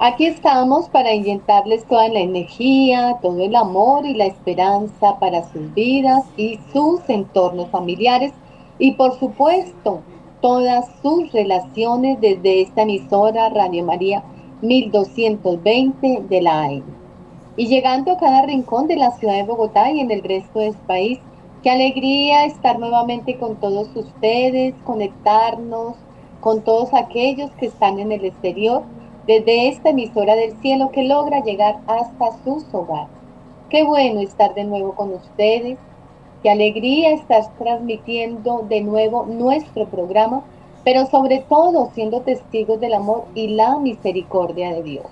Aquí estamos para inyectarles toda la energía, todo el amor y la esperanza para sus vidas y sus entornos familiares y por supuesto todas sus relaciones desde esta emisora Radio María 1220 de la AM. Y llegando a cada rincón de la ciudad de Bogotá y en el resto del país, qué alegría estar nuevamente con todos ustedes, conectarnos con todos aquellos que están en el exterior desde esta emisora del cielo que logra llegar hasta sus hogares. Qué bueno estar de nuevo con ustedes, qué alegría estar transmitiendo de nuevo nuestro programa, pero sobre todo siendo testigos del amor y la misericordia de Dios.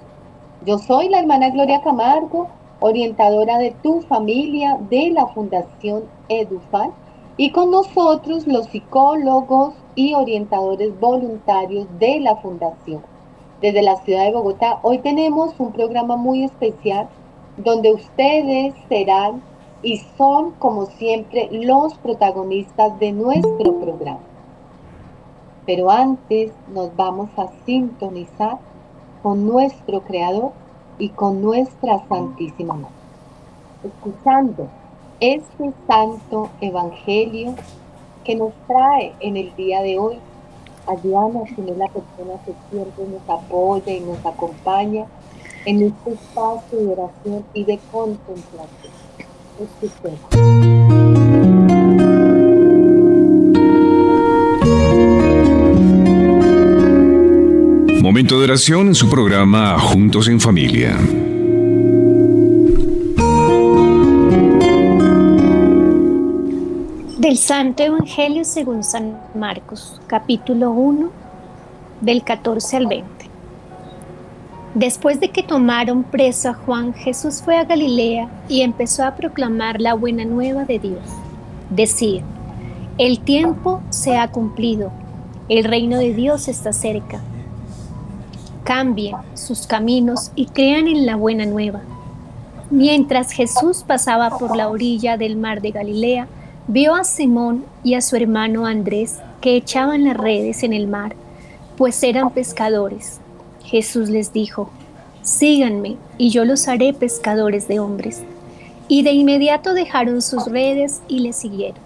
Yo soy la hermana Gloria Camargo, orientadora de tu familia de la Fundación EduFan, y con nosotros los psicólogos y orientadores voluntarios de la Fundación desde la ciudad de Bogotá. Hoy tenemos un programa muy especial donde ustedes serán y son como siempre los protagonistas de nuestro programa. Pero antes nos vamos a sintonizar con nuestro Creador y con nuestra Santísima Madre. Escuchando este santo evangelio que nos trae en el día de hoy a Diana, es la persona que siempre nos apoya y nos acompaña en este espacio de oración y de contemplación. Momento de oración en su programa Juntos en Familia. Del Santo Evangelio según San Marcos, capítulo 1, del 14 al 20. Después de que tomaron preso a Juan, Jesús fue a Galilea y empezó a proclamar la buena nueva de Dios. Decía, el tiempo se ha cumplido, el reino de Dios está cerca. Cambien sus caminos y crean en la buena nueva. Mientras Jesús pasaba por la orilla del mar de Galilea, vio a Simón y a su hermano Andrés que echaban las redes en el mar, pues eran pescadores. Jesús les dijo, síganme y yo los haré pescadores de hombres. Y de inmediato dejaron sus redes y le siguieron.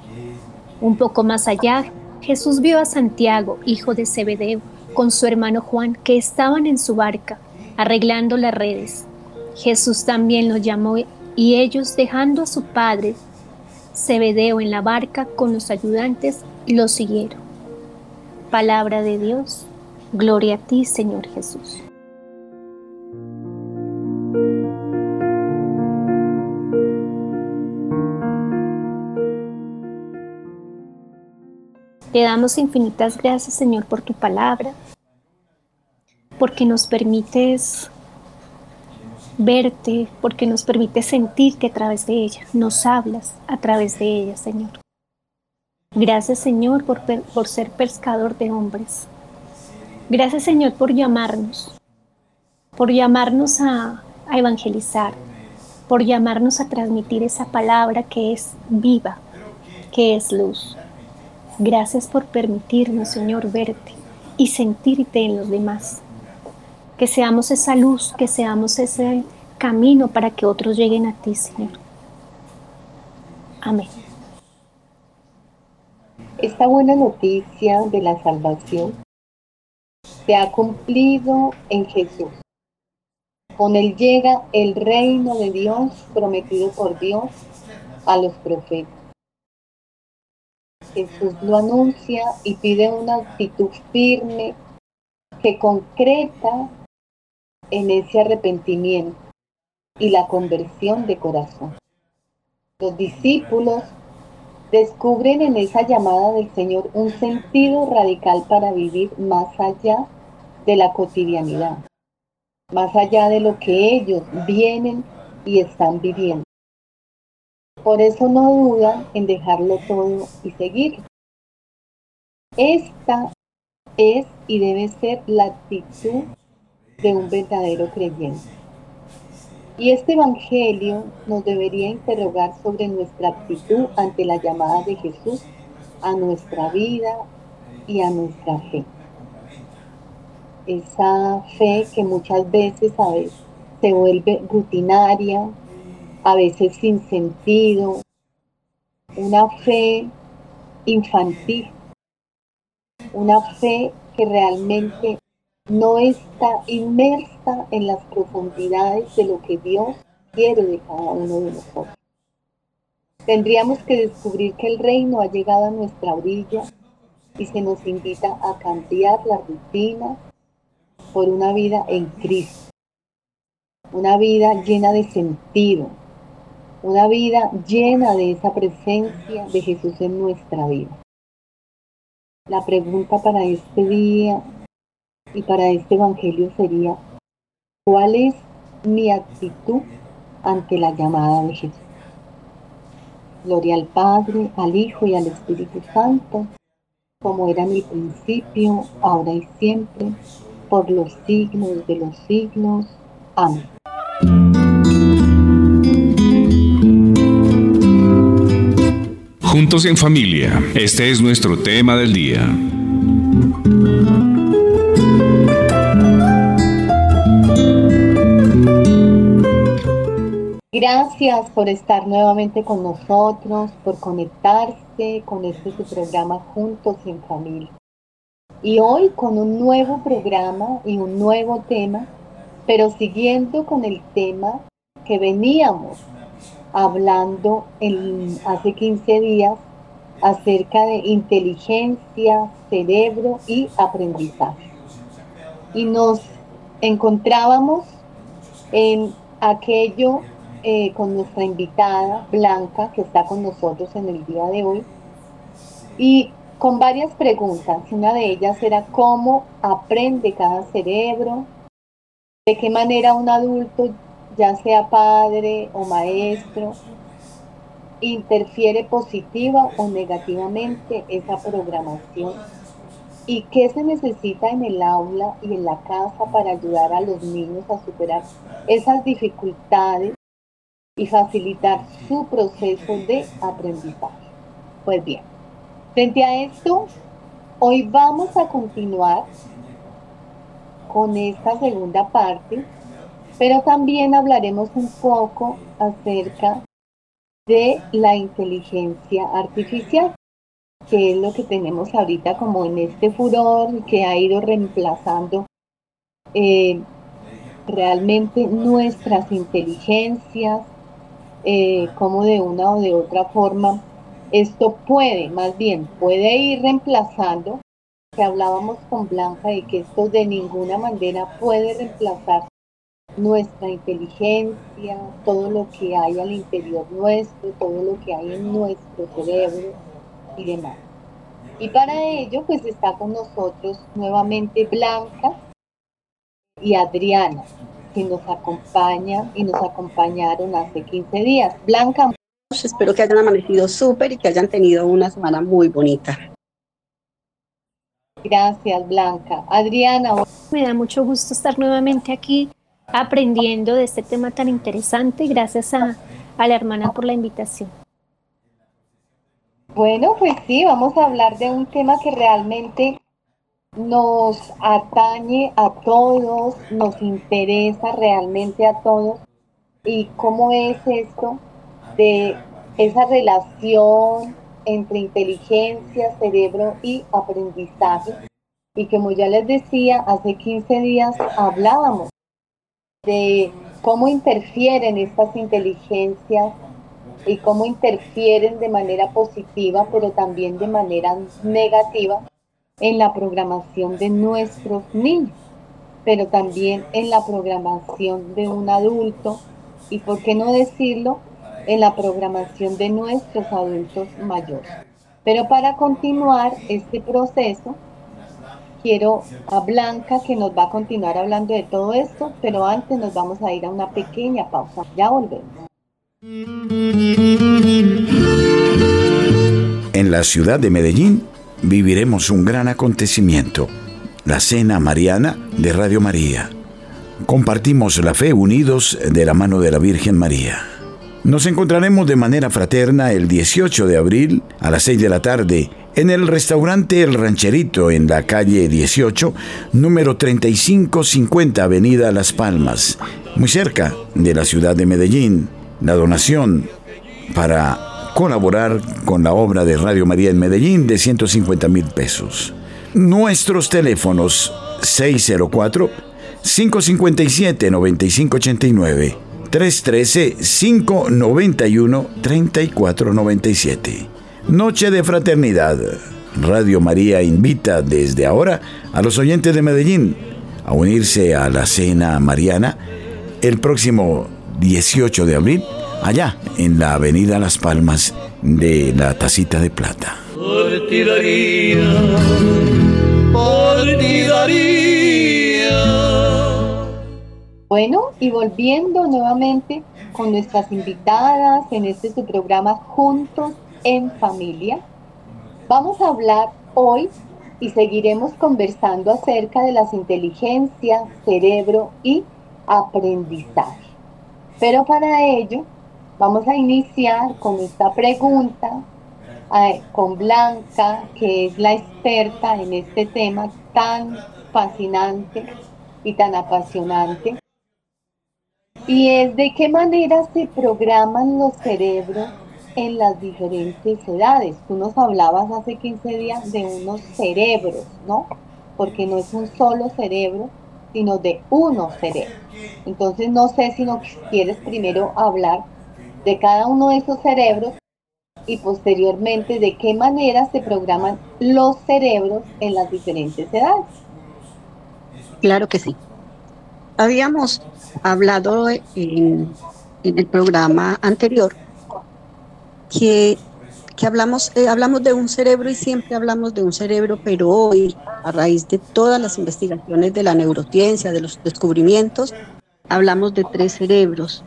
Un poco más allá, Jesús vio a Santiago, hijo de Zebedeo, con su hermano Juan, que estaban en su barca, arreglando las redes. Jesús también los llamó y ellos, dejando a su padre, Zebedeo en la barca con los ayudantes lo siguieron. Palabra de Dios, gloria a ti Señor Jesús. Te damos infinitas gracias Señor por tu palabra, porque nos permites verte, porque nos permite sentirte a través de ella, nos hablas a través de ella, Señor. Gracias, Señor, por, por ser pescador de hombres. Gracias, Señor, por llamarnos, por llamarnos a, a evangelizar, por llamarnos a transmitir esa palabra que es viva, que es luz. Gracias por permitirnos, Señor, verte y sentirte en los demás que seamos esa luz, que seamos ese camino para que otros lleguen a ti, Señor. Amén. Esta buena noticia de la salvación se ha cumplido en Jesús. Con él llega el reino de Dios prometido por Dios a los profetas. Jesús lo anuncia y pide una actitud firme que concreta en ese arrepentimiento y la conversión de corazón. Los discípulos descubren en esa llamada del Señor un sentido radical para vivir más allá de la cotidianidad. más allá de lo que ellos vienen y están viviendo. Por eso no dudan en dejarlo todo y seguir. Esta es y debe ser la actitud de un verdadero creyente. Y este Evangelio nos debería interrogar sobre nuestra actitud ante la llamada de Jesús a nuestra vida y a nuestra fe. Esa fe que muchas veces a veces se vuelve rutinaria, a veces sin sentido, una fe infantil, una fe que realmente no está inmersa en las profundidades de lo que Dios quiere de cada uno de nosotros. Tendríamos que descubrir que el reino ha llegado a nuestra orilla y se nos invita a cambiar la rutina por una vida en Cristo, una vida llena de sentido, una vida llena de esa presencia de Jesús en nuestra vida. La pregunta para este día y para este Evangelio sería, ¿cuál es mi actitud ante la llamada de Jesús? Gloria al Padre, al Hijo y al Espíritu Santo, como era en el principio, ahora y siempre, por los siglos de los siglos. Amén. Juntos en familia, este es nuestro tema del día. Gracias por estar nuevamente con nosotros, por conectarse con este su programa Juntos en Familia. Y hoy con un nuevo programa y un nuevo tema, pero siguiendo con el tema que veníamos hablando hace 15 días acerca de inteligencia, cerebro y aprendizaje. Y nos encontrábamos en aquello eh, con nuestra invitada Blanca, que está con nosotros en el día de hoy, y con varias preguntas. Una de ellas era cómo aprende cada cerebro, de qué manera un adulto, ya sea padre o maestro, interfiere positiva o negativamente esa programación y qué se necesita en el aula y en la casa para ayudar a los niños a superar esas dificultades y facilitar su proceso de aprendizaje. Pues bien, frente a esto, hoy vamos a continuar con esta segunda parte, pero también hablaremos un poco acerca de la inteligencia artificial, que es lo que tenemos ahorita como en este furor que ha ido reemplazando eh, realmente nuestras inteligencias, eh, como de una o de otra forma esto puede, más bien, puede ir reemplazando, que hablábamos con Blanca de que esto de ninguna manera puede reemplazar nuestra inteligencia, todo lo que hay al interior nuestro, todo lo que hay en nuestro cerebro y demás. Y para ello, pues está con nosotros nuevamente Blanca y Adriana que nos acompaña y nos acompañaron hace 15 días. Blanca. Espero que hayan amanecido súper y que hayan tenido una semana muy bonita. Gracias, Blanca. Adriana. Me da mucho gusto estar nuevamente aquí aprendiendo de este tema tan interesante. Gracias a, a la hermana por la invitación. Bueno, pues sí, vamos a hablar de un tema que realmente nos atañe a todos, nos interesa realmente a todos y cómo es esto de esa relación entre inteligencia, cerebro y aprendizaje. Y como ya les decía, hace 15 días hablábamos de cómo interfieren estas inteligencias y cómo interfieren de manera positiva, pero también de manera negativa en la programación de nuestros niños, pero también en la programación de un adulto y, por qué no decirlo, en la programación de nuestros adultos mayores. Pero para continuar este proceso, quiero a Blanca que nos va a continuar hablando de todo esto, pero antes nos vamos a ir a una pequeña pausa. Ya volvemos. En la ciudad de Medellín viviremos un gran acontecimiento, la Cena Mariana de Radio María. Compartimos la fe unidos de la mano de la Virgen María. Nos encontraremos de manera fraterna el 18 de abril a las 6 de la tarde en el restaurante El Rancherito en la calle 18, número 3550 Avenida Las Palmas, muy cerca de la ciudad de Medellín. La donación para colaborar con la obra de Radio María en Medellín de 150 mil pesos. Nuestros teléfonos 604 557 9589 313 591 3497 Noche de Fraternidad. Radio María invita desde ahora a los oyentes de Medellín a unirse a la cena mariana el próximo 18 de abril allá en la avenida Las Palmas de la Tacita de Plata. Bueno, y volviendo nuevamente con nuestras invitadas en este su programa Juntos en Familia, vamos a hablar hoy y seguiremos conversando acerca de las inteligencias, cerebro y aprendizaje. Pero para ello vamos a iniciar con esta pregunta eh, con Blanca, que es la experta en este tema tan fascinante y tan apasionante. Y es de qué manera se programan los cerebros en las diferentes edades. Tú nos hablabas hace 15 días de unos cerebros, ¿no? Porque no es un solo cerebro, sino de uno cerebro. Entonces no sé si no quieres primero hablar de cada uno de esos cerebros y posteriormente de qué manera se programan los cerebros en las diferentes edades. Claro que sí. Habíamos hablado en, el programa anterior que, hablamos, eh, hablamos de un cerebro y siempre hablamos de un cerebro, pero hoy, a raíz de todas las investigaciones de la neurociencia, de los descubrimientos, hablamos de tres cerebros.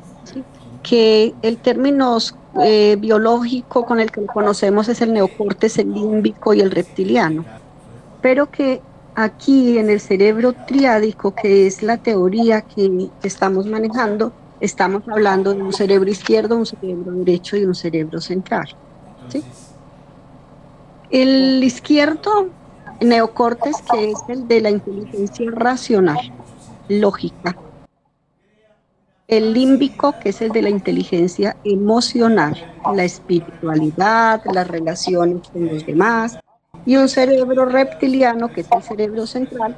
Que el término eh, biológico con el que conocemos es el neocortes, el límbico y el reptiliano, pero que aquí en el cerebro triádico, que es la teoría que estamos manejando, estamos hablando de un cerebro izquierdo, un cerebro derecho y un cerebro central. El izquierdo, neocortes, que es el de la inteligencia racional, lógica. El límbico, que es el de la inteligencia emocional, la espiritualidad, las relaciones con los demás, y un cerebro reptiliano, que es el cerebro central,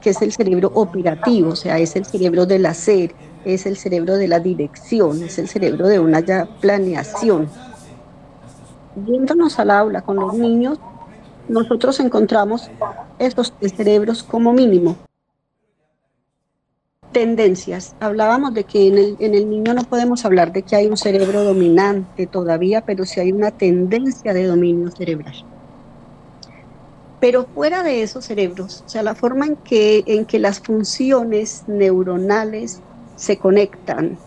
que es el cerebro operativo, o sea, es el cerebro del hacer, es el cerebro de la dirección, es el cerebro de una ya planeación. Yéndonos al aula con los niños, nosotros encontramos estos cerebros como mínimo. Tendencias. Hablábamos de que en el, en el niño no podemos hablar de que hay un cerebro dominante todavía, pero sí hay una tendencia de dominio cerebral. Pero fuera de esos cerebros, o sea, la forma en que, en que las funciones neuronales se conectan,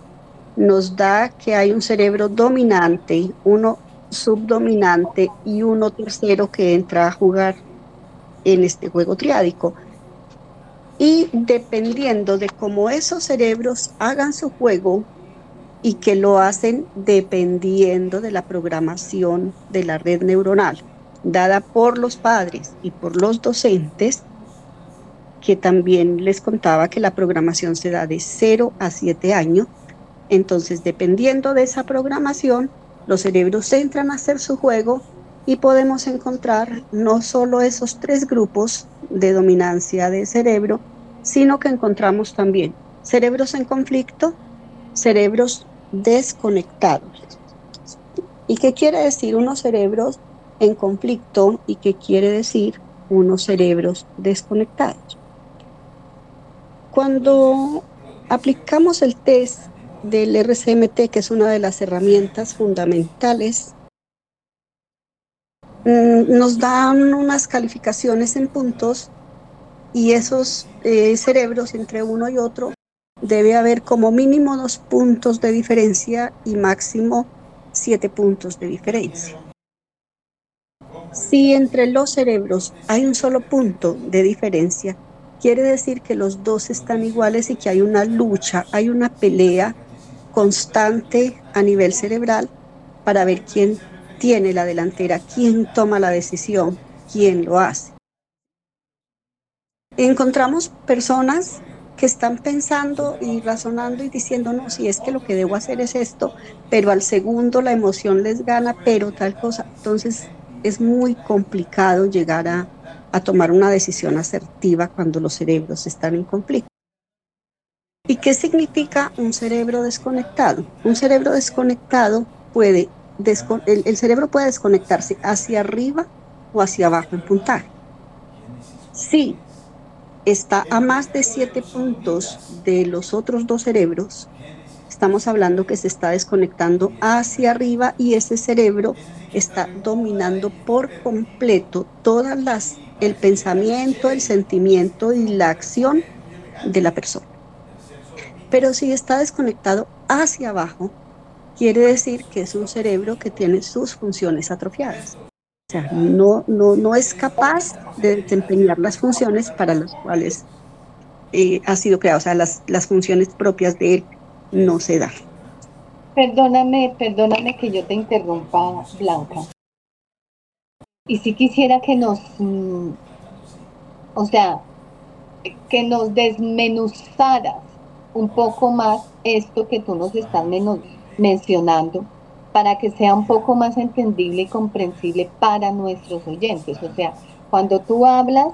nos da que hay un cerebro dominante, uno subdominante y uno tercero que entra a jugar en este juego triádico. Y dependiendo de cómo esos cerebros hagan su juego y que lo hacen dependiendo de la programación de la red neuronal dada por los padres y por los docentes, que también les contaba que la programación se da de 0 a 7 años. Entonces, dependiendo de esa programación, los cerebros entran a hacer su juego y podemos encontrar no solo esos tres grupos de dominancia de cerebro, sino que encontramos también cerebros en conflicto, cerebros desconectados. ¿Y qué quiere decir unos cerebros en conflicto y que quiere decir unos cerebros desconectados. Cuando aplicamos el test del RCMT, que es una de las herramientas fundamentales, nos dan unas calificaciones en puntos y esos eh, cerebros entre uno y otro debe haber como mínimo dos puntos de diferencia y máximo siete puntos de diferencia. Si entre los cerebros hay un solo punto de diferencia, quiere decir que los dos están iguales y que hay una lucha, hay una pelea constante a nivel cerebral para ver quién tiene la delantera, quién toma la decisión, quién lo hace. Encontramos personas que están pensando y razonando y diciendo, no, si es que lo que debo hacer es esto, pero al segundo la emoción les gana, pero tal cosa. Entonces es muy complicado llegar a, a tomar una decisión asertiva cuando los cerebros están en conflicto. ¿Y qué significa un cerebro desconectado? Un cerebro desconectado puede, el, cerebro puede desconectarse hacia arriba o hacia abajo en puntaje. Sí, está a más de siete puntos de los otros dos cerebros, estamos hablando que se está desconectando hacia arriba y ese cerebro está dominando por completo todas las el pensamiento, el sentimiento y la acción de la persona. Pero si está desconectado hacia abajo, quiere decir que es un cerebro que tiene sus funciones atrofiadas. O sea, no, no, no es capaz de desempeñar las funciones para las cuales eh, ha sido creado, o sea, las, las funciones propias de él no se dan. Perdóname, perdóname que yo te interrumpa, Blanca. Y si quisiera que nos, mm, o sea, que nos desmenuzaras un poco más esto que tú nos estás mencionando para que sea un poco más entendible y comprensible para nuestros oyentes. O sea, cuando tú hablas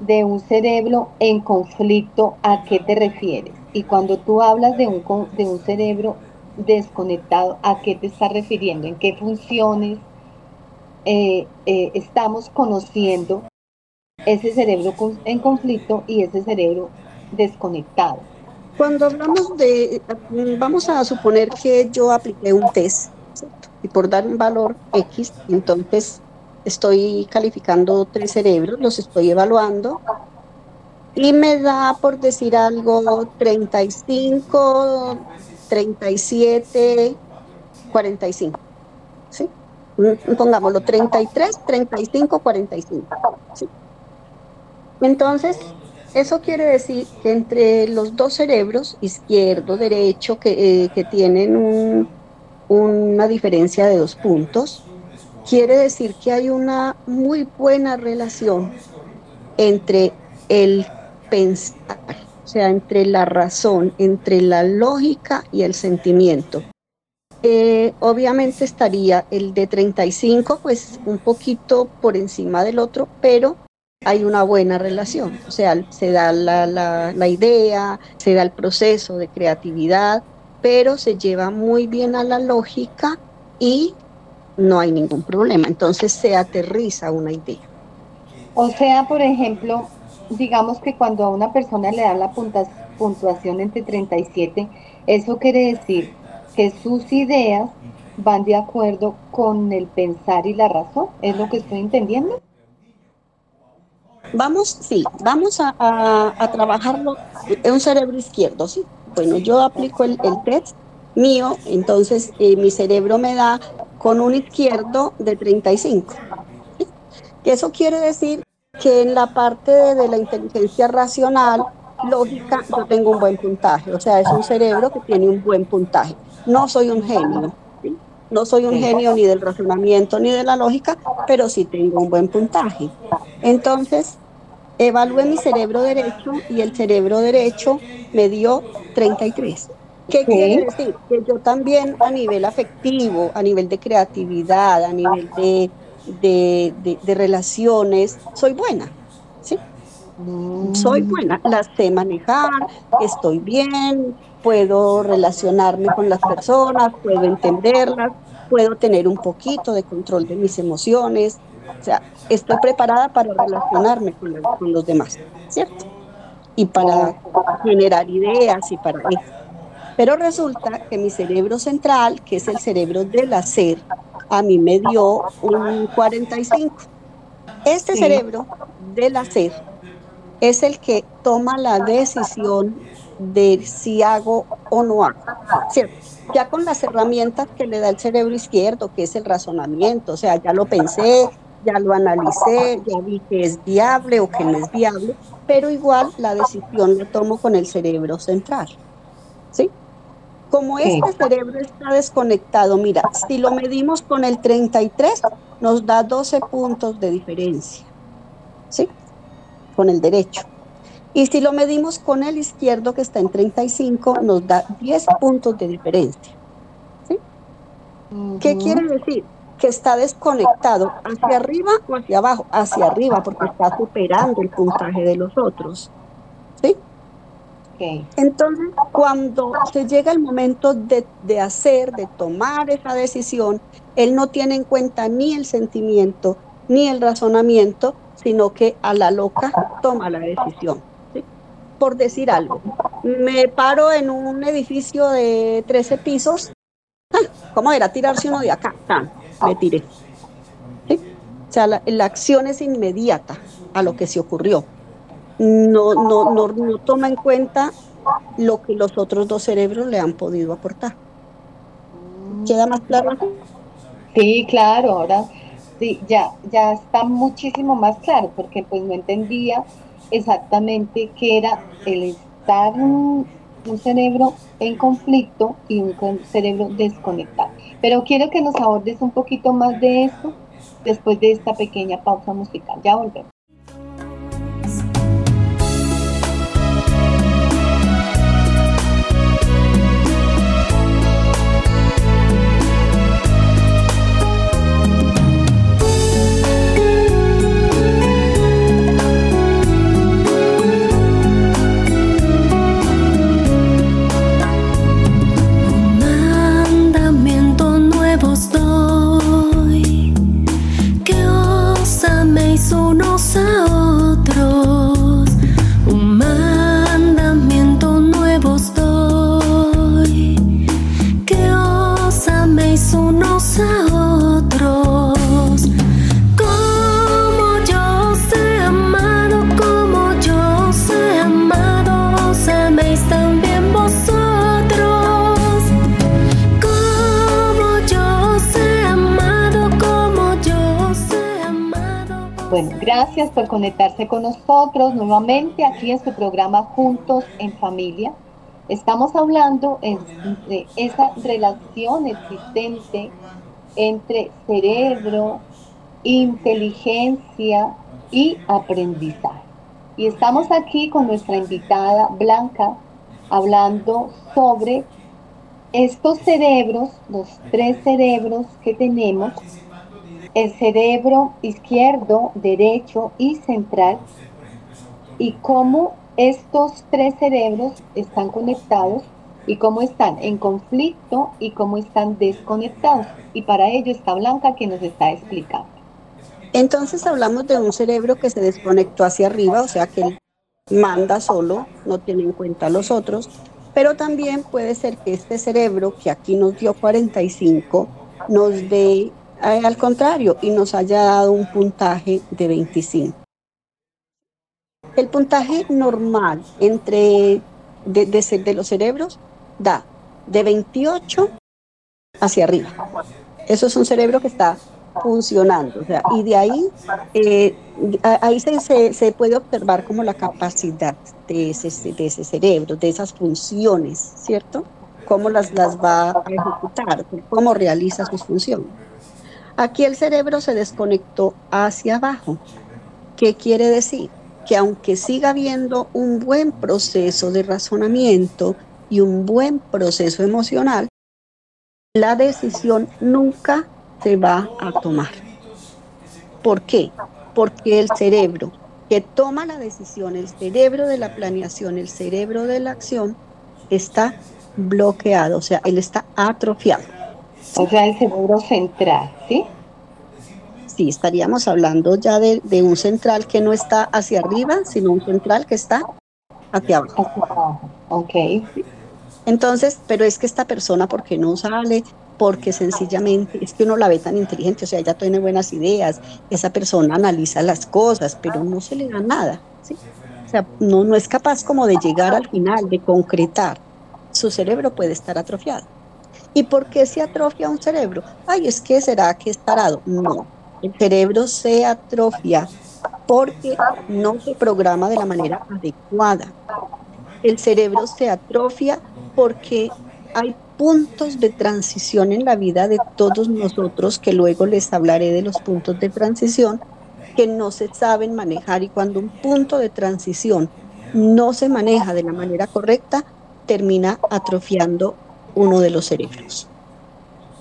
de un cerebro en conflicto, ¿a qué te refieres? Y cuando tú hablas de un, de un cerebro desconectado, ¿a qué te estás refiriendo? ¿En qué funciones eh, eh, estamos conociendo ese cerebro en conflicto y ese cerebro desconectado? Cuando hablamos de, vamos a suponer que yo apliqué un test y por dar un valor X, entonces estoy calificando tres cerebros, los estoy evaluando y me da, por decir algo, 35, 37, 45. ¿sí? Pongámoslo 33, 35, 45. ¿sí? Entonces, eso quiere decir que entre los dos cerebros, izquierdo, derecho, que, eh, tienen una diferencia de dos puntos, quiere decir que hay una muy buena relación entre el pensar, o sea, entre la razón, entre la lógica y el sentimiento. Eh, obviamente estaría el de 35, pues un poquito por encima del otro, pero hay una buena relación. O sea, se da la, idea, se da el proceso de creatividad, pero se lleva muy bien a la lógica y no hay ningún problema. Entonces se aterriza una idea. O sea, por ejemplo, digamos que cuando a una persona le dan la puntuación entre 37, eso quiere decir que sus ideas van de acuerdo con el pensar y la razón. ¿Es lo que estoy entendiendo? Vamos, sí, vamos a, a, trabajarlo en un cerebro izquierdo, ¿sí? Bueno, yo aplico el, test mío, entonces eh, mi cerebro me da con un izquierdo de 35. ¿sí? Eso quiere decir que en la parte de, la inteligencia racional, lógica, yo tengo un buen puntaje. O sea, es un cerebro que tiene un buen puntaje. No soy un genio. No soy un genio ni del razonamiento ni de la lógica, pero sí tengo un buen puntaje. Entonces, evalué mi cerebro derecho y el cerebro derecho me dio 33. ¿Qué quiere decir? Que yo también a nivel afectivo, a nivel de creatividad, a nivel de, de, relaciones, soy buena. ¿sí? Mm. Soy buena, las sé manejar, estoy bien, puedo relacionarme con las personas, puedo entenderlas, puedo tener un poquito de control de mis emociones, o sea, estoy preparada para relacionarme con, los demás, ¿cierto? Y para generar ideas y para eso. Pero resulta que mi cerebro central, que es el cerebro del hacer, a mí me dio un 45. Este cerebro del hacer es el que toma la decisión de si hago o no hago. ¿cierto? Ya con las herramientas que le da el cerebro izquierdo, que es el razonamiento, o sea, ya lo pensé, ya lo analicé, ya vi que es viable o que no es viable, pero igual la decisión la tomo con el cerebro central. ¿Sí? Como este cerebro está desconectado, mira, si lo medimos con el 33, nos da 12 puntos de diferencia. ¿Sí? Con el derecho. Y si lo medimos con el izquierdo, que está en 35, nos da 10 puntos de diferencia. ¿Sí? ¿Qué quiere decir? Que está desconectado hacia arriba o hacia abajo, hacia arriba, porque está superando el puntaje de los otros. ¿Sí? Entonces, cuando se llega el momento de, de hacer, de tomar esa decisión, él no tiene en cuenta ni el sentimiento ni el razonamiento, sino que a la loca toma la decisión por decir algo. Me paro en un edificio de 13 pisos. ¿Cómo era tirarse uno de acá? Me tiré. O sea, la, acción es inmediata a lo que se ocurrió. No, no, no, no toma en cuenta lo que los otros dos cerebros le han podido aportar. ¿Queda más claro? Sí, claro, ahora sí, ya, ya está muchísimo más claro, porque pues no entendía exactamente qué era el estar un, cerebro en conflicto y un cerebro desconectado. Pero quiero que nos abordes un poquito más de eso después de esta pequeña pausa musical. Ya volvemos. Gracias por conectarse con nosotros nuevamente aquí en su programa Juntos en Familia. Estamos hablando de esa relación existente entre cerebro, inteligencia y aprendizaje. Y estamos aquí con nuestra invitada Blanca hablando sobre estos cerebros, los tres cerebros que tenemos el cerebro izquierdo, derecho y central y cómo estos tres cerebros están conectados y cómo están en conflicto y cómo están desconectados. Y para ello está Blanca que nos está explicando. Entonces hablamos de un cerebro que se desconectó hacia arriba, o sea que manda solo, no tiene en cuenta a los otros, pero también puede ser que este cerebro, que aquí nos dio 45, nos dé al contrario, y nos haya dado un puntaje de 25. El puntaje normal entre de, de, los cerebros da de 28 hacia arriba. Eso es un cerebro que está funcionando. y de ahí, eh, ahí se, se, puede observar como la capacidad de ese, de ese cerebro, de esas funciones, ¿cierto? Cómo las, las va a ejecutar, cómo realiza sus funciones. Aquí el cerebro se desconectó hacia abajo. ¿Qué quiere decir? Que aunque siga habiendo un buen proceso de razonamiento y un buen proceso emocional, la decisión nunca se va a tomar. ¿Por qué? Porque el cerebro que toma la decisión, el cerebro de la planeación, el cerebro de la acción, está bloqueado, o sea, él está atrofiado. O sea, el cerebro central, ¿sí? Sí, estaríamos hablando ya de, un central que no está hacia arriba, sino un central que está hacia abajo. Ok. Entonces, pero es que esta persona, ¿por qué no sale? Porque sencillamente es que uno la ve tan inteligente, o sea, ella tiene buenas ideas, esa persona analiza las cosas, pero no se le da nada. ¿sí? sea, no, no es capaz como de llegar al final, de concretar, su cerebro puede estar atrofiado. ¿Y por qué se atrofia un cerebro? Ay, es que será que es parado. No, el cerebro se atrofia porque no se programa de la manera adecuada. El cerebro se atrofia porque hay puntos de transición en la vida de todos nosotros, que luego les hablaré de los puntos de transición, que no se saben manejar y cuando un punto de transición no se maneja de la manera correcta, termina atrofiando uno de los cerebros.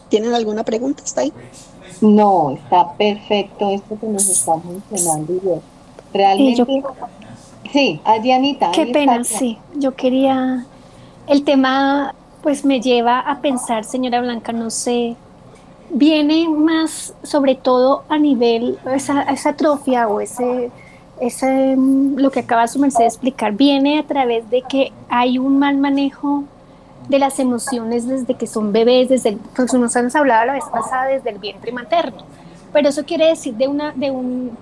¿Tienen alguna pregunta? ¿Está ahí? No, está perfecto esto que nos está mencionando. Realmente. Sí, Adrianita. Qué pena, sí. Yo quería. El tema, pues me lleva a pensar, señora Blanca, no sé. Viene más, sobre todo a nivel, esa, esa atrofia o ese, ese, lo que acaba su merced de explicar, viene a través de que hay un mal manejo de las emociones desde que son bebés, desde pues nos han hablado la vez pasada desde el vientre materno. Pero eso quiere decir de una, de un,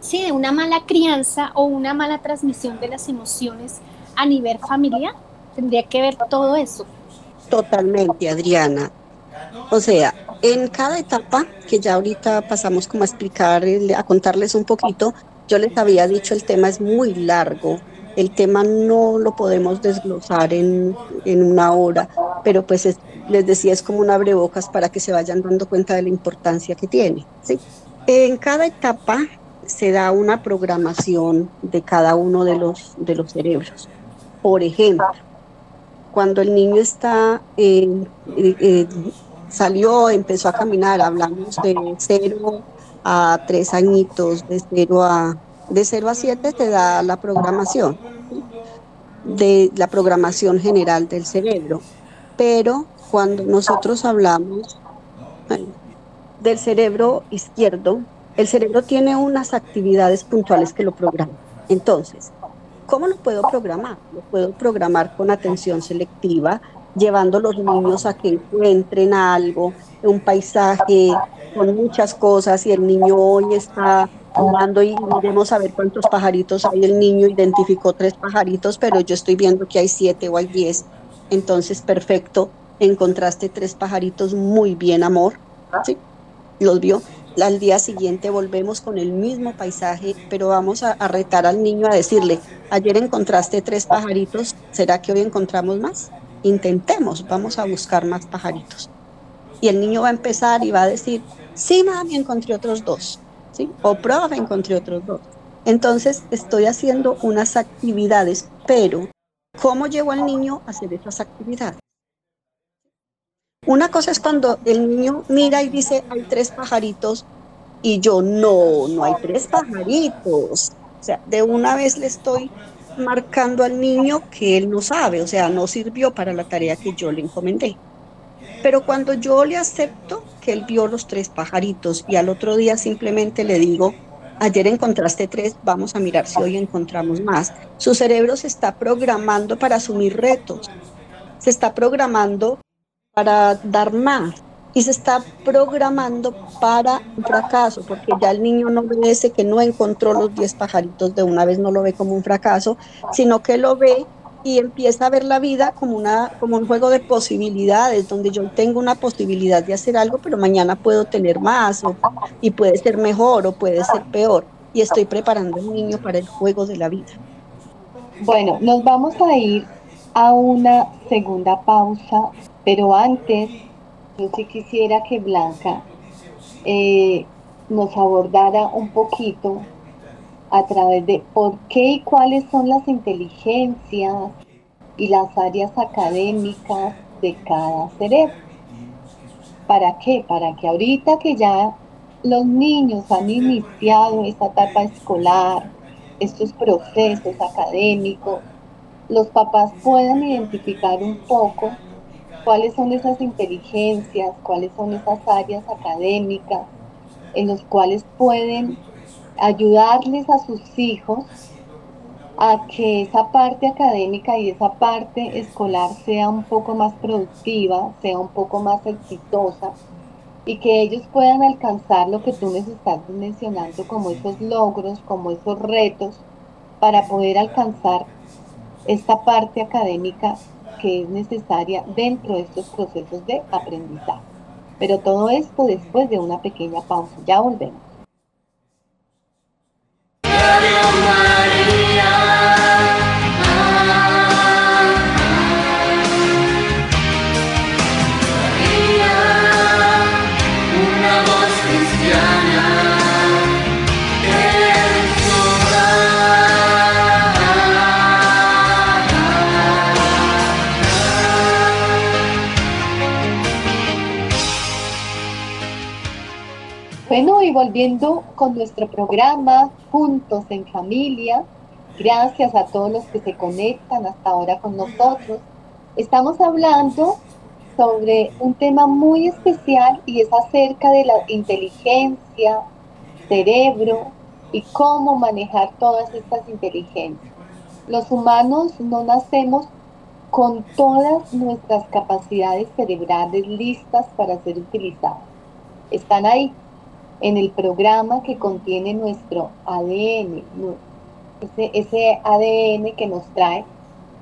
sí, de una mala crianza o una mala transmisión de las emociones a nivel familiar. Tendría que ver todo eso. Totalmente, Adriana. O sea, en cada etapa, que ya ahorita pasamos como a explicar, a contarles un poquito, yo les había dicho el tema es muy largo el tema no lo podemos desglosar en, una hora, pero pues les decía, es como un abrebocas para que se vayan dando cuenta de la importancia que tiene. ¿sí? En cada etapa se da una programación de cada uno de los, de los cerebros. Por ejemplo, cuando el niño está, salió, empezó a caminar, hablamos de cero a tres añitos, de cero a de 0 a 7 te da la programación, de la programación general del cerebro. Pero cuando nosotros hablamos del cerebro izquierdo, el cerebro tiene unas actividades puntuales que lo programan. Entonces, ¿cómo lo puedo programar? Lo puedo programar con atención selectiva, llevando a los niños a que encuentren algo, un paisaje con muchas cosas y el niño hoy está jugando y miremos a ver cuántos pajaritos hay. El niño identificó tres pajaritos, pero yo estoy viendo que hay siete o hay diez. Entonces, perfecto, encontraste tres pajaritos muy bien, amor. ¿Sí? Los vio. Al día siguiente volvemos con el mismo paisaje, pero vamos a, a retar al niño a decirle, ayer encontraste tres pajaritos, ¿será que hoy encontramos más? Intentemos, vamos a buscar más pajaritos. Y el niño va a empezar y va a decir, sí, mami, encontré otros dos. O profe, encontré otros dos. Entonces estoy haciendo unas actividades, pero ¿cómo llevo al niño a hacer esas actividades? Una cosa es cuando el niño mira y dice, hay tres pajaritos, y yo, no, no hay tres pajaritos. O sea, de una vez le estoy marcando al niño que él no sabe, o sea, no sirvió para la tarea que yo le encomendé. Pero cuando yo le acepto que él vio los tres pajaritos y al otro día simplemente le digo, ayer encontraste tres, vamos a mirar si hoy encontramos más. Su cerebro se está programando para asumir retos, se está programando para dar más y se está programando para un fracaso, porque ya el niño no ve ese que no encontró los diez pajaritos de una vez, no lo ve como un fracaso, sino que lo ve y empieza a ver la vida como, una, como un juego de posibilidades, donde yo tengo una posibilidad de hacer algo, pero mañana puedo tener más, y puede ser mejor o puede ser peor. Y estoy preparando al niño para el juego de la vida. Bueno, nos vamos a ir a una segunda pausa, pero antes yo sí quisiera que Blanca eh, nos abordara un poquito a través de por qué y cuáles son las inteligencias y las áreas académicas de cada cerebro. ¿Para qué? Para que ahorita que ya los niños han iniciado esta etapa escolar, estos procesos académicos, los papás puedan identificar un poco cuáles son esas inteligencias, cuáles son esas áreas académicas en los cuales pueden ayudarles a sus hijos a que esa parte académica y esa parte escolar sea un poco más productiva, sea un poco más exitosa y que ellos puedan alcanzar lo que tú les estás mencionando como esos logros, como esos retos para poder alcanzar esta parte académica que es necesaria dentro de estos procesos de aprendizaje. Pero todo esto después de una pequeña pausa. Ya volvemos. Bueno, y volviendo con nuestro programa Juntos en Familia, gracias a todos los que se conectan hasta ahora con nosotros. Estamos hablando sobre un tema muy especial y es acerca de la inteligencia, cerebro y cómo manejar todas estas inteligencias. Los humanos no nacemos con todas nuestras capacidades cerebrales listas para ser utilizadas. Están ahí, en el programa que contiene nuestro ADN, ese, ADN que nos trae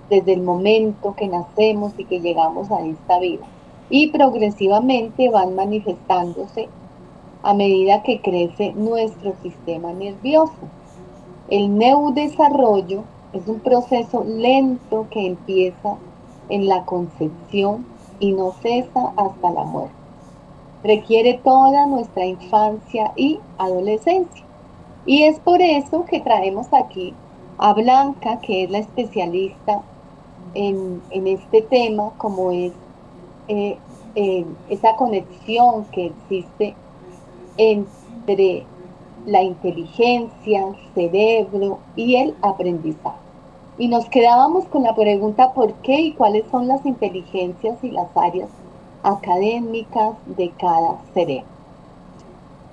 desde el momento que nacemos y que llegamos a esta vida. Y progresivamente van manifestándose a medida que crece nuestro sistema nervioso. El neudesarrollo es un proceso lento que empieza en la concepción y no cesa hasta la muerte requiere toda nuestra infancia y adolescencia. Y es por eso que traemos aquí a Blanca, que es la especialista en, este tema, como es eh, esa conexión que existe entre la inteligencia, el cerebro y el aprendizaje. Y nos quedábamos con la pregunta por qué y cuáles son las inteligencias y las áreas académicas de cada cerebro.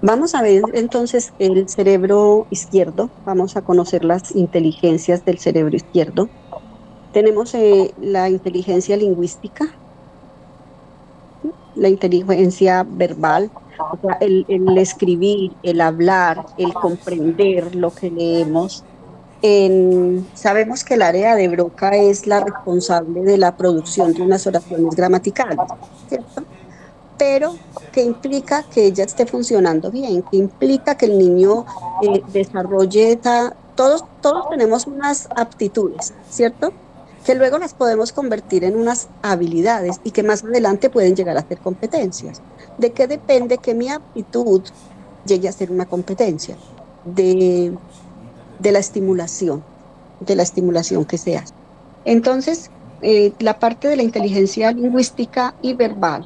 Vamos a ver entonces el cerebro izquierdo, vamos a conocer las inteligencias del cerebro izquierdo. Tenemos eh, la inteligencia lingüística, la inteligencia verbal, el, el, escribir, el hablar, el comprender lo que leemos, sabemos que el área de Broca es la responsable de la producción de unas oraciones gramaticales, ¿cierto? Pero que implica que ella esté funcionando bien, que implica que el niño eh, desarrolle Todos, todos tenemos unas aptitudes, ¿cierto? Que luego las podemos convertir en unas habilidades y que más adelante pueden llegar a ser competencias. ¿De qué depende que mi aptitud llegue a ser una competencia? De de la estimulación, de la estimulación que se hace. Entonces, eh, la parte de la inteligencia lingüística y verbal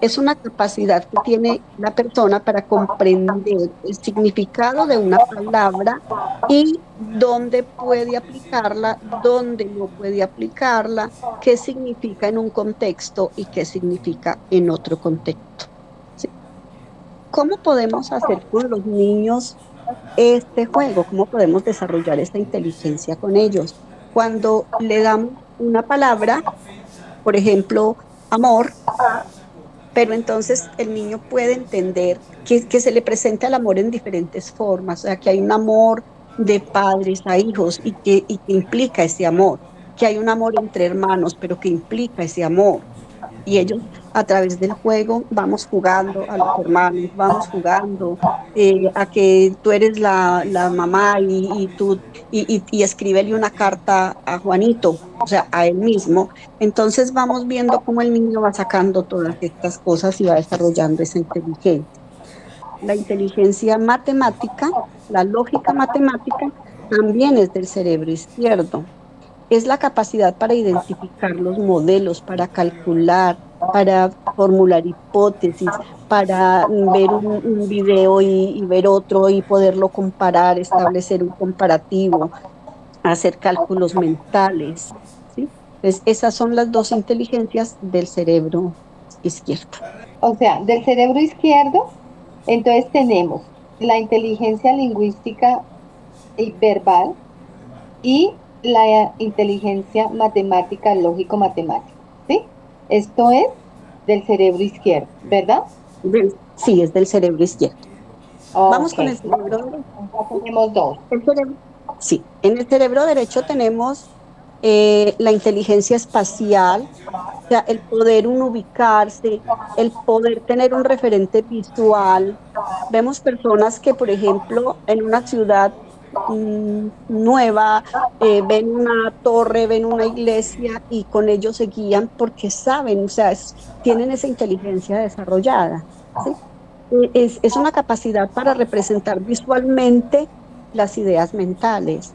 es una capacidad que tiene la persona para comprender el significado de una palabra y dónde puede aplicarla, dónde no puede aplicarla, qué significa en un contexto y qué significa en otro contexto. ¿Cómo podemos hacer con los niños este juego, cómo podemos desarrollar esta inteligencia con ellos. Cuando le damos una palabra, por ejemplo, amor, pero entonces el niño puede entender que, que se le presenta el amor en diferentes formas, o sea, que hay un amor de padres a hijos y que, y que implica ese amor, que hay un amor entre hermanos, pero que implica ese amor. Y ellos a través del juego vamos jugando a los hermanos, vamos jugando eh, a que tú eres la, mamá y, tú y, y, escríbele una carta a Juanito, o sea, a él mismo. Entonces vamos viendo cómo el niño va sacando todas estas cosas y va desarrollando esa inteligencia. La inteligencia matemática, la lógica matemática, también es del cerebro izquierdo. Es la capacidad para identificar los modelos, para calcular, para formular hipótesis, para ver un, video y, ver otro y poderlo comparar, establecer un comparativo, hacer cálculos mentales. ¿sí? esas son las dos inteligencias del cerebro izquierdo. O sea, del cerebro izquierdo, entonces tenemos la inteligencia lingüística y verbal y la inteligencia matemática, lógico-matemática. ¿sí? Esto es del cerebro izquierdo, ¿verdad? Sí, es del cerebro izquierdo. Vamos con el cerebro derecho. tenemos dos. Sí, en el cerebro derecho tenemos eh, la inteligencia espacial, o sea, el poder uno ubicarse, el poder tener un referente visual. Vemos personas que, por ejemplo, en una ciudad nueva, eh, ven una torre, ven una iglesia y con ello se guían porque saben, o sea, tienen esa inteligencia desarrollada. Es, es una capacidad para representar visualmente las ideas mentales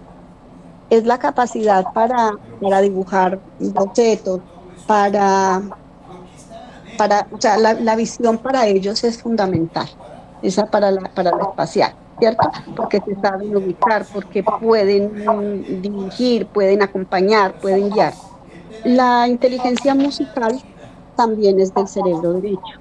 es la capacidad para, para dibujar objetos, para, para, o sea, la, visión para ellos es fundamental, esa para la, para la espacial, ¿cierto? Porque se saben ubicar, porque pueden dirigir, pueden acompañar, pueden guiar. La inteligencia musical también es del cerebro derecho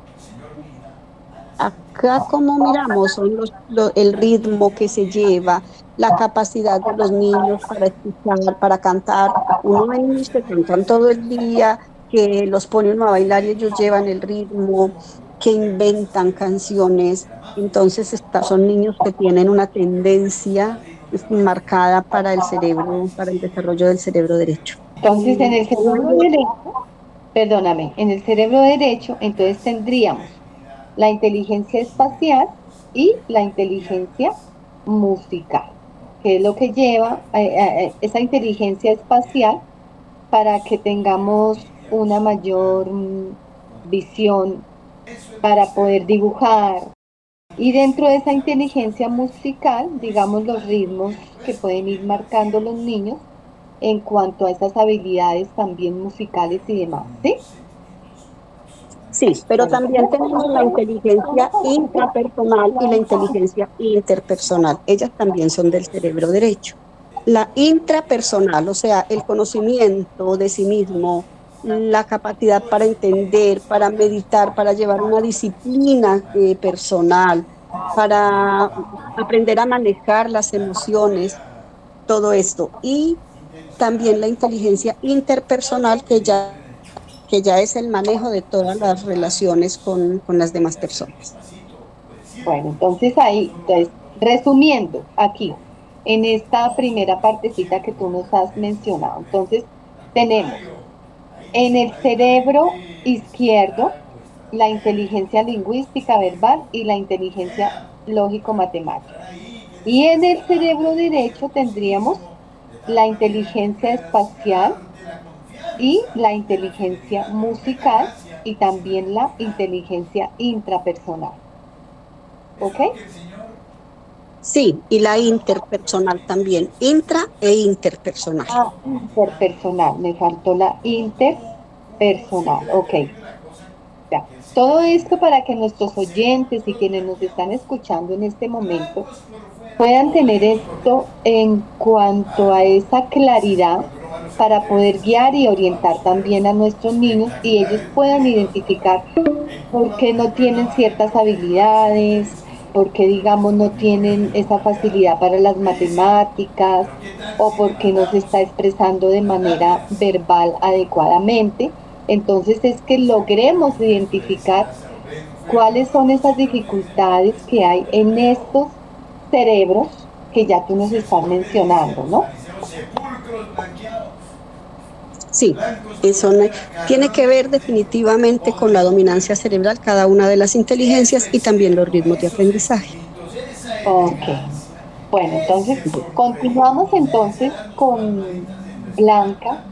acá como miramos son los, el ritmo que se lleva, la capacidad de los niños para escuchar, para cantar. Uno ve niños que cantan todo el día, que los pone uno a bailar y ellos llevan el ritmo, que inventan canciones. Entonces son niños que tienen una tendencia marcada para el cerebro, para el desarrollo del cerebro derecho. Entonces en el cerebro derecho, perdóname, en el cerebro derecho entonces tendríamos la inteligencia espacial y la inteligencia musical, que es lo que lleva a, esa inteligencia espacial para que tengamos una mayor mm, visión para poder dibujar. Y dentro de esa inteligencia musical, digamos los ritmos que pueden ir marcando los niños en cuanto a esas habilidades también musicales y demás, ¿sí? Sí, pero también tenemos la inteligencia intrapersonal y la inteligencia interpersonal. Ellas también son del cerebro derecho. La intrapersonal, o sea, el conocimiento de sí mismo, la capacidad para entender, para meditar, para llevar una disciplina eh, personal, para aprender a manejar las emociones, todo esto. Y también la inteligencia interpersonal que ya que ya es el manejo de todas las relaciones con, las demás personas. Bueno, entonces ahí, entonces, resumiendo aquí, en esta primera partecita que tú nos has mencionado, entonces tenemos en el cerebro izquierdo la inteligencia lingüística verbal y la inteligencia lógico-matemática. Y en el cerebro derecho tendríamos la inteligencia espacial, y la inteligencia musical y también la inteligencia intrapersonal. ¿Ok? Sí, y la interpersonal también, intra e interpersonal. Ah, interpersonal, me faltó la interpersonal, ok. Ya. Todo esto para que nuestros oyentes y quienes nos están escuchando en este momento puedan tener esto en cuanto a esa claridad para poder guiar y orientar también a nuestros niños y ellos puedan identificar por qué no tienen ciertas habilidades, por qué digamos no tienen esa facilidad para las matemáticas o por qué no se está expresando de manera verbal adecuadamente. Entonces es que logremos identificar cuáles son esas dificultades que hay en estos cerebros que ya tú nos estás mencionando, ¿no? Sí, eso tiene que ver definitivamente con la dominancia cerebral, cada una de las inteligencias y también los ritmos de aprendizaje. Ok. Bueno, entonces continuamos entonces con Blanca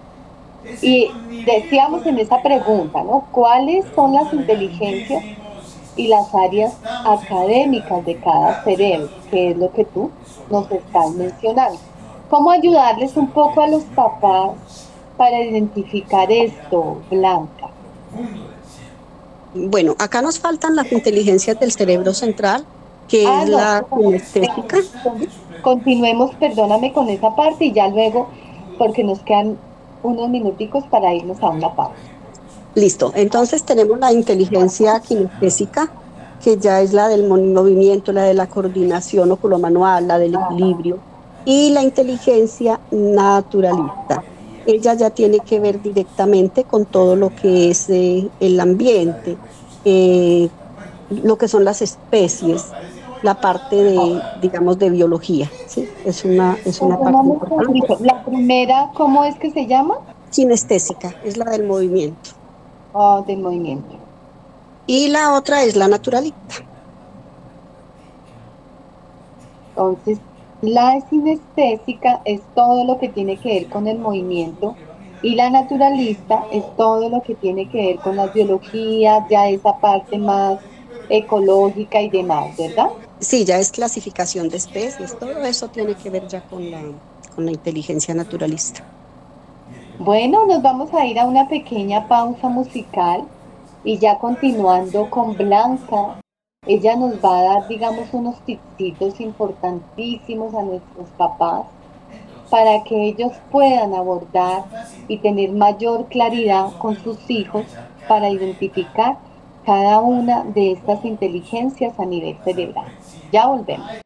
y decíamos en esa pregunta, ¿no? ¿Cuáles son las inteligencias y las áreas académicas de cada cerebro? Que es lo que tú nos estás mencionando. ¿Cómo ayudarles un poco a los papás para identificar esto, Blanca? Bueno, acá nos faltan las inteligencias del cerebro central, que ah, es la kinestésica. Continuemos, perdóname con esa parte y ya luego, porque nos quedan unos minuticos para irnos a una pausa. Listo, entonces tenemos la inteligencia kinestésica, que ya es la del movimiento, la de la coordinación oculomanual, la del equilibrio, y la inteligencia naturalista ella ya tiene que ver directamente con todo lo que es eh, el ambiente, eh, lo que son las especies, la parte de, digamos, de biología. ¿sí? Es una, es una parte importante. La primera, ¿cómo es que se llama? Kinestésica, es la del movimiento. Oh, del movimiento. Y la otra es la naturalista. Entonces, la sinestésica es todo lo que tiene que ver con el movimiento y la naturalista es todo lo que tiene que ver con la biología, ya esa parte más ecológica y demás, ¿verdad? Sí, ya es clasificación de especies, todo eso tiene que ver ya con la, con la inteligencia naturalista. Bueno, nos vamos a ir a una pequeña pausa musical y ya continuando con Blanca, ella nos va a dar, digamos, unos tipsitos importantísimos a nuestros papás para que ellos puedan abordar y tener mayor claridad con sus hijos para identificar cada una de estas inteligencias a nivel cerebral. Ya volvemos.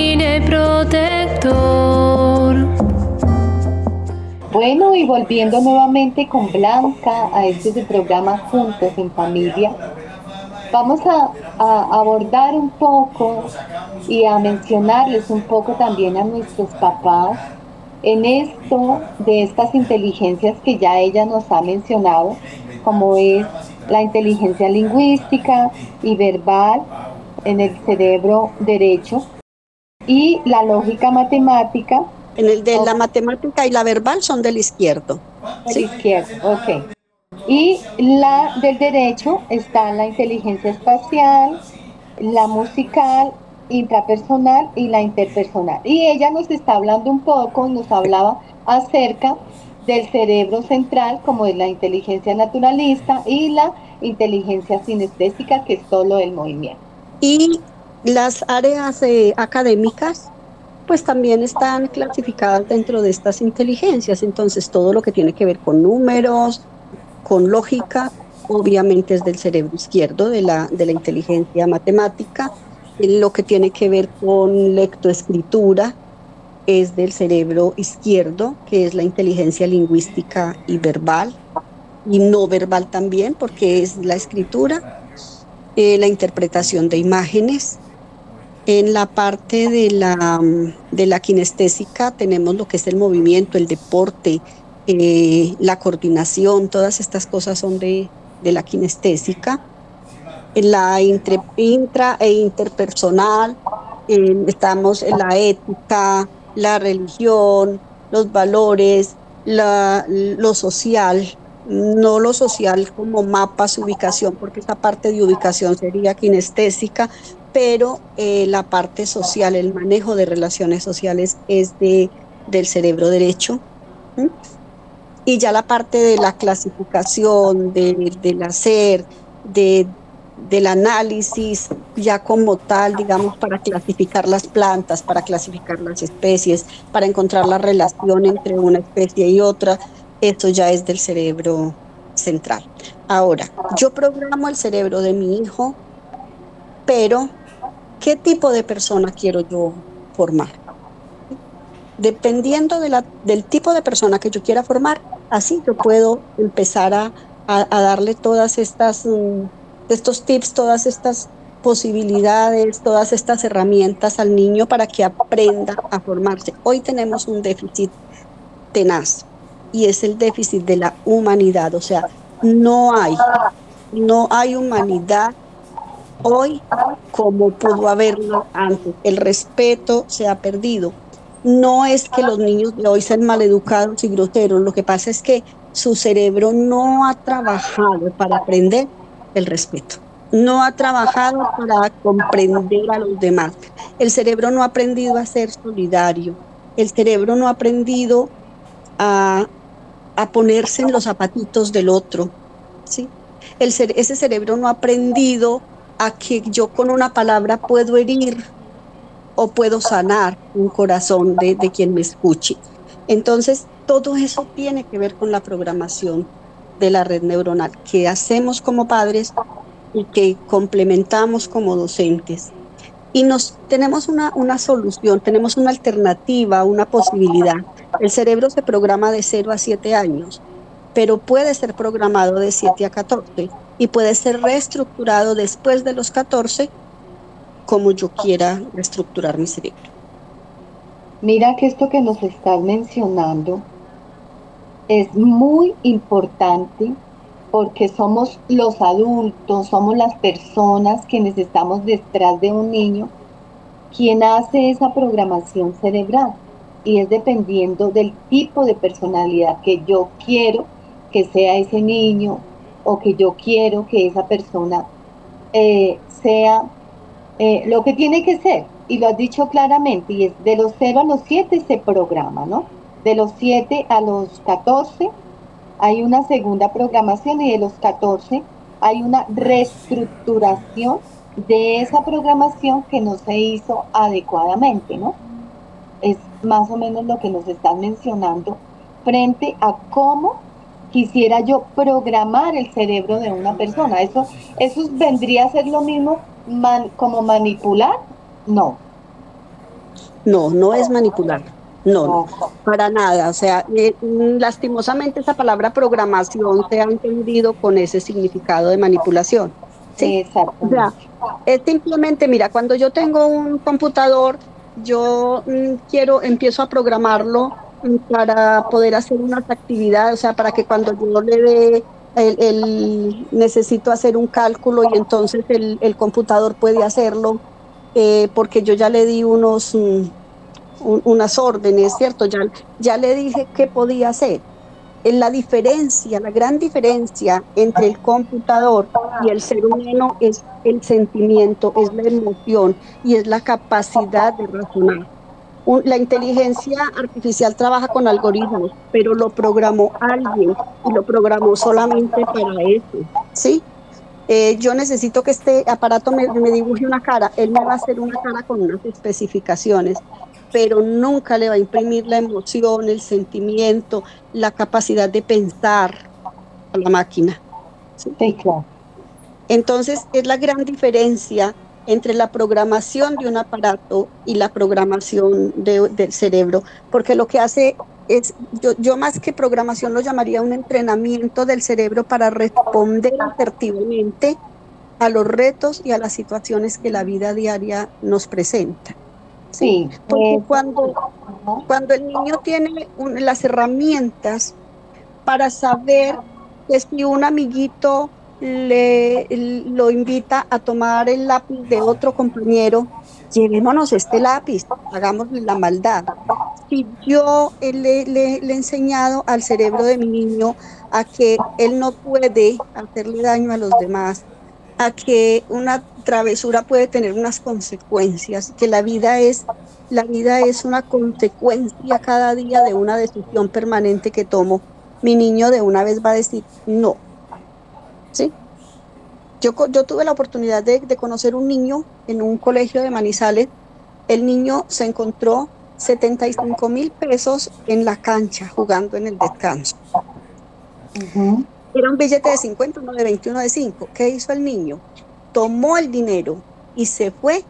bueno, y volviendo nuevamente con Blanca a este programa Juntos en Familia, vamos a, abordar un poco y a mencionarles un poco también a nuestros papás en esto de estas inteligencias que ya ella nos ha mencionado, como es la inteligencia lingüística y verbal en el cerebro derecho y la lógica matemática en el de la matemática y la verbal son del izquierdo. Del izquierdo, ok. Y la del derecho está la inteligencia espacial, la musical, intrapersonal y la interpersonal. Y ella nos está hablando un poco, nos hablaba acerca del cerebro central, como es la inteligencia naturalista, y la inteligencia sinestésica, que es solo el movimiento. Y las áreas eh, académicas pues también están clasificadas dentro de estas inteligencias. Entonces, todo lo que tiene que ver con números, con lógica, obviamente es del cerebro izquierdo, de la, de la inteligencia matemática. Lo que tiene que ver con lectoescritura es del cerebro izquierdo, que es la inteligencia lingüística y verbal, y no verbal también, porque es la escritura. Eh, la interpretación de imágenes, en la parte de la, de la kinestésica tenemos lo que es el movimiento, el deporte, eh, la coordinación, todas estas cosas son de, la kinestésica. En la intra e interpersonal estamos en la ética, la religión, los valores, la, lo social, no lo social como mapas, ubicación, porque esta parte de ubicación sería kinestésica, pero eh, la parte social, el manejo de relaciones sociales es de, del cerebro derecho. Y ya la parte de la clasificación, del hacer, de, del análisis, ya como tal, digamos, para clasificar las plantas, para clasificar las especies, para encontrar la relación entre una especie y otra, esto ya es del cerebro central. Ahora, yo programo el cerebro de mi hijo, pero ¿qué tipo de persona quiero yo formar? Dependiendo del tipo de persona que yo quiera formar, así yo puedo empezar a, darle todas estas, mm, estos tips, todas estas posibilidades, todas estas herramientas al niño para que aprenda a formarse. Hoy tenemos un déficit tenaz y es el déficit de la humanidad, o sea, no hay, no hay humanidad hoy como pudo haberlo antes. El respeto se ha perdido. no es que los niños de hoy sean maleducados y groseros, lo que pasa es que su cerebro no ha trabajado para aprender el respeto, no ha trabajado para comprender a los demás. El cerebro no ha aprendido a ser solidario, el cerebro no ha aprendido a, ponerse en los zapatitos del otro. ¿sí? Ese cerebro no ha aprendido a que yo con una palabra puedo herir o puedo sanar un corazón de, de quien me escuche. Entonces, todo eso tiene que ver con la programación de la red neuronal que hacemos como padres y que complementamos como docentes. Y nos tenemos una, una solución, tenemos una alternativa, una posibilidad. El cerebro se programa de 0 a 7 años, pero puede ser programado de 7 a 14 y puede ser reestructurado después de los 14 como yo quiera reestructurar mi cerebro. Mira que esto que nos estás mencionando es muy importante porque somos los adultos, somos las personas quienes estamos detrás de un niño, quien hace esa programación cerebral y es dependiendo del tipo de personalidad que yo quiero que sea ese niño o que yo quiero que esa persona eh, sea eh, lo que tiene que ser, y lo has dicho claramente, y es de los 0 a los 7 se programa, ¿no? De los 7 a los 14 hay una segunda programación y de los 14 hay una reestructuración de esa programación que no se hizo adecuadamente, ¿no? Es más o menos lo que nos están mencionando frente a cómo quisiera yo programar el cerebro de una persona. Eso, eso vendría a ser lo mismo como manipular, no. No, no es manipular. No, para nada. O sea, eh, lastimosamente esa palabra programación se ha entendido con ese significado de manipulación. Sí, exacto. O sea, es simplemente, mira, cuando yo tengo un computador, yo mm, quiero, empiezo a programarlo para poder hacer unas actividades, o sea, para que cuando yo le dé el, necesito hacer un cálculo y entonces el, computador puede hacerlo eh, porque yo ya le di unos, mm, unas órdenes, ¿cierto? Ya, ya le dije qué podía hacer. En la diferencia, la gran diferencia entre el computador y el ser humano es el sentimiento, es la emoción y es la capacidad de razonar la inteligencia artificial trabaja con algoritmos, pero lo programó alguien y lo programó solamente para eso, ¿sí? Eh, yo necesito que este aparato me, me, dibuje una cara, él me va a hacer una cara con unas especificaciones, pero nunca le va a imprimir la emoción, el sentimiento, la capacidad de pensar a la máquina. ¿sí? claro. Entonces es la gran diferencia entre la programación de un aparato y la programación del cerebro, porque lo que hace es, yo, yo, más que programación lo llamaría un entrenamiento del cerebro para responder asertivamente a los retos y a las situaciones que la vida diaria nos presenta. Sí, porque cuando, cuando el niño tiene las herramientas para saber que si un amiguito le lo invita a tomar el lápiz de otro compañero, llevémonos este lápiz, hagamos la maldad. Si yo le, le, he enseñado al cerebro de mi niño a que él no puede hacerle daño a los demás, a que una travesura puede tener unas consecuencias, que la vida es la vida es una consecuencia cada día de una decisión permanente que tomo. Mi niño de una vez va a decir no, ¿sí? Yo, yo tuve la oportunidad de, conocer un niño en un colegio de Manizales. El niño se encontró 75 mil pesos en la cancha jugando en el descanso. Era un billete de 50, uno de 21 de 5. ¿Qué hizo el niño? Tomó el dinero y se fue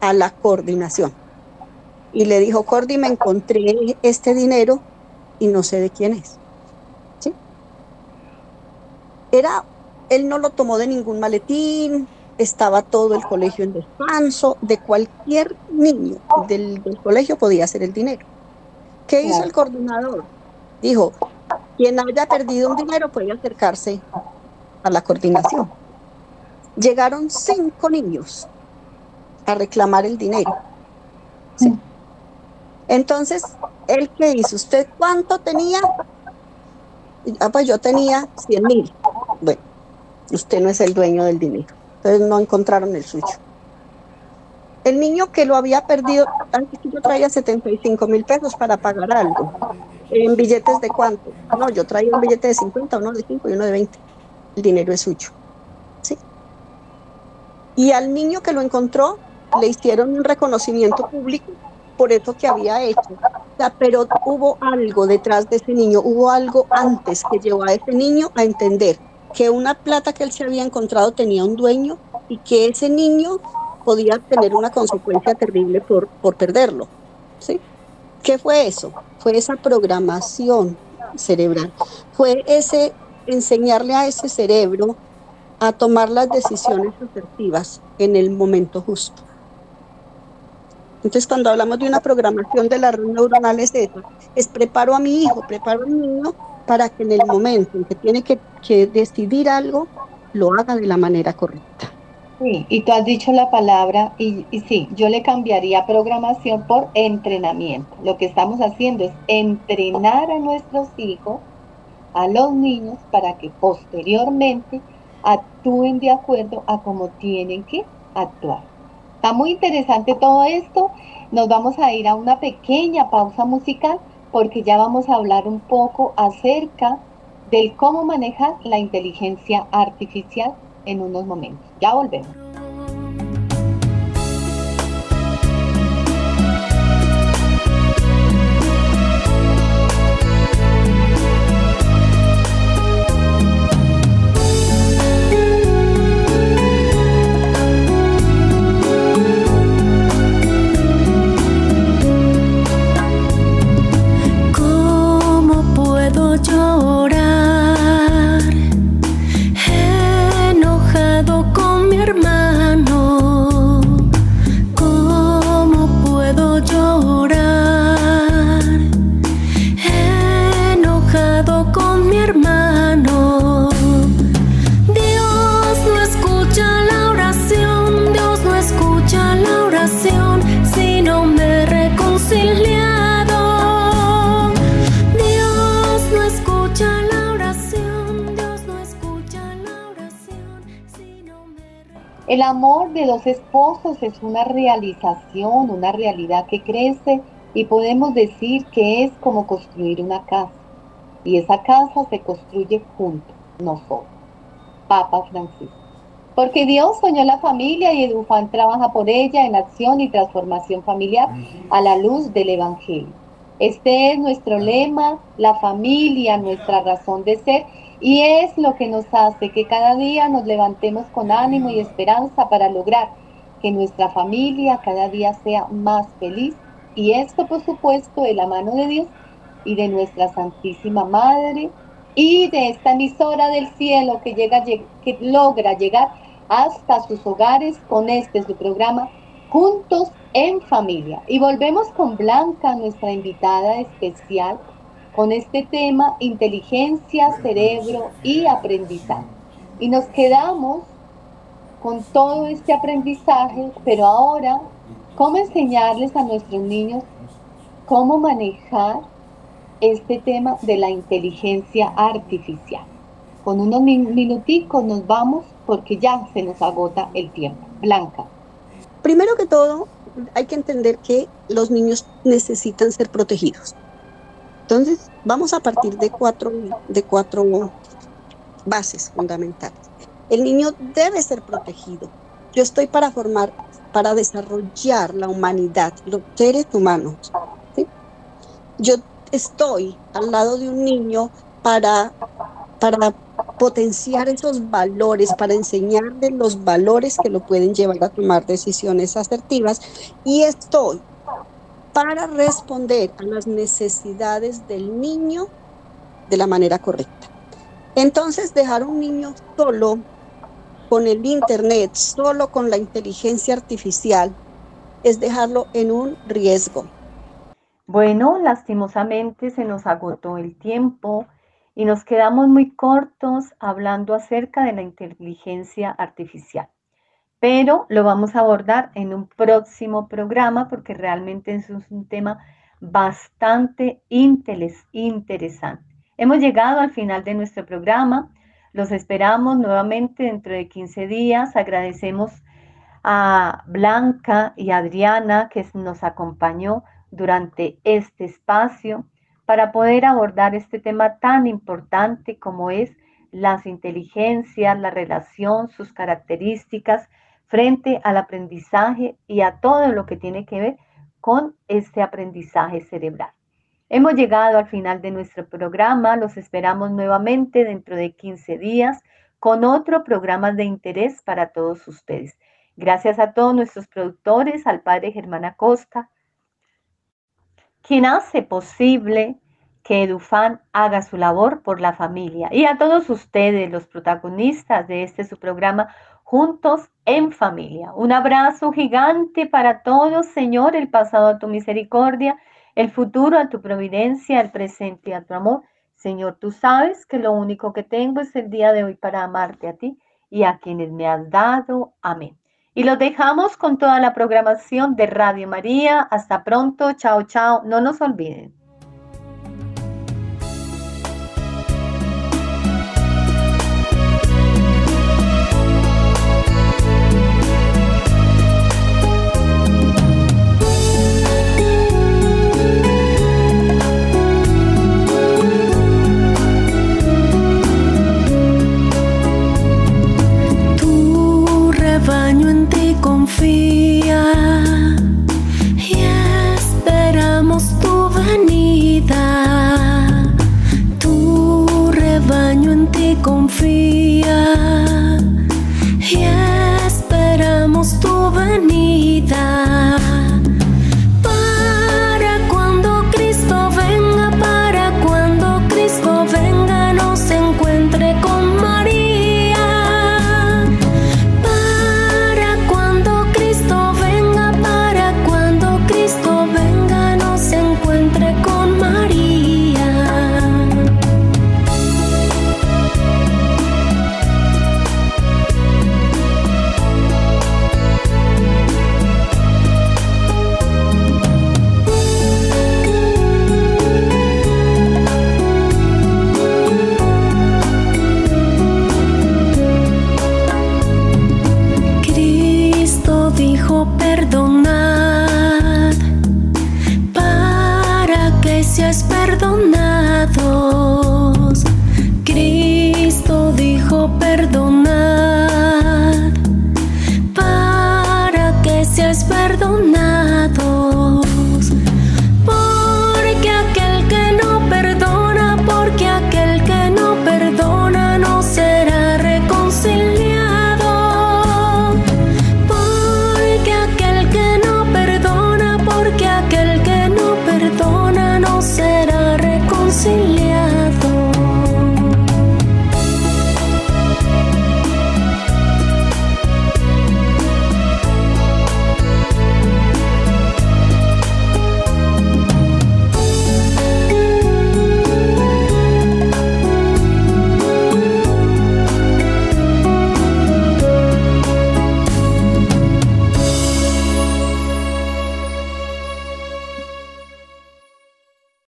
a la coordinación. Y le dijo, Cordi, me encontré este dinero y no sé de quién es. ¿Sí? Era él no lo tomó de ningún maletín, estaba todo el colegio en descanso, de cualquier niño del, colegio podía hacer el dinero. ¿Qué hizo el coordinador? Dijo, quien haya perdido un dinero puede acercarse a la coordinación. Llegaron cinco niños a reclamar el dinero. Entonces, ¿él qué hizo? ¿Usted cuánto tenía? Ah, pues yo tenía 100 mil. Bueno, usted no es el dueño del dinero. Entonces no encontraron el suyo. El niño que lo había perdido, antes yo traía 75 mil pesos para pagar algo. ¿En billetes de cuánto? No, yo traía un billete de 50, uno de 5 y uno de 20. El dinero es suyo. ¿Sí? Y al niño que lo encontró le hicieron un reconocimiento público por eso que había hecho. pero hubo algo detrás de ese niño, hubo algo antes que llevó a ese niño a entender que una plata que él se había encontrado tenía un dueño y que ese niño podía tener una consecuencia terrible por, por perderlo. ¿sí? ¿Qué fue eso? Fue esa programación cerebral, fue ese enseñarle a ese cerebro a tomar las decisiones asertivas en el momento justo. Entonces, cuando hablamos de una programación de la red neuronal es es preparo a mi hijo, preparo al niño para que en el momento en que tiene que, decidir algo, lo haga de la manera correcta. Sí, y tú has dicho la palabra, y, y, sí, yo le cambiaría programación por entrenamiento. Lo que estamos haciendo es entrenar a nuestros hijos, a los niños, para que posteriormente actúen de acuerdo a cómo tienen que actuar. Está muy interesante todo esto. Nos vamos a ir a una pequeña pausa musical porque ya vamos a hablar un poco acerca del cómo manejar la inteligencia artificial en unos momentos. Ya volvemos. Es una realización, una realidad que crece y podemos decir que es como construir una casa. Y esa casa se construye juntos, no solo. Papa Francisco. Porque Dios soñó la familia y Edufan trabaja por ella en acción y transformación familiar a la luz del Evangelio. Este es nuestro lema, la familia, nuestra razón de ser y es lo que nos hace que cada día nos levantemos con ánimo y esperanza para lograr que nuestra familia cada día sea más feliz. Y esto, por supuesto, de la mano de Dios y de nuestra Santísima Madre y de esta emisora del cielo que, llega, que logra llegar hasta sus hogares con este su programa Juntos en Familia. Y volvemos con Blanca, nuestra invitada especial con este tema inteligencia, cerebro y aprendizaje. Y nos quedamos con todo este aprendizaje, pero ahora, ¿cómo enseñarles a nuestros niños cómo manejar este tema de la inteligencia artificial? Con unos minuticos nos vamos porque ya se nos agota el tiempo. Blanca. Primero que todo, hay que entender que los niños necesitan ser protegidos. Entonces, vamos a partir de cuatro, de cuatro bases fundamentales. El niño debe ser protegido. Yo estoy para formar, para desarrollar la humanidad, los seres humanos. Yo estoy al lado de un niño para, para potenciar esos valores, para enseñarle los valores que lo pueden llevar a tomar decisiones asertivas y estoy para responder a las necesidades del niño de la manera correcta. Entonces, dejar un niño solo con el Internet, solo con la inteligencia artificial, es dejarlo en un riesgo. Bueno, lastimosamente se nos agotó el tiempo y nos quedamos muy cortos hablando acerca de la inteligencia artificial pero lo vamos a abordar en un próximo programa porque realmente es un tema bastante interesante. Hemos llegado al final de nuestro programa. Los esperamos nuevamente dentro de 15 días. Agradecemos a Blanca y Adriana que nos acompañó durante este espacio para poder abordar este tema tan importante como es las inteligencias, la relación, sus características frente al aprendizaje y a todo lo que tiene que ver con este aprendizaje cerebral. Hemos llegado al final de nuestro programa, los esperamos nuevamente dentro de 15 días con otro programa de interés para todos ustedes. Gracias a todos nuestros productores, al padre Germán Acosta, quien hace posible que Edufan haga su labor por la familia. Y a todos ustedes, los protagonistas de este su programa, juntos en familia. Un abrazo gigante para todos, Señor, el pasado a tu misericordia, el futuro a tu providencia, el presente a tu amor. Señor, tú sabes que lo único que tengo es el día de hoy para amarte a ti y a quienes me has dado. Amén. Y los dejamos con toda la programación de Radio María. Hasta pronto. Chao, chao. No nos olviden. Perdonar para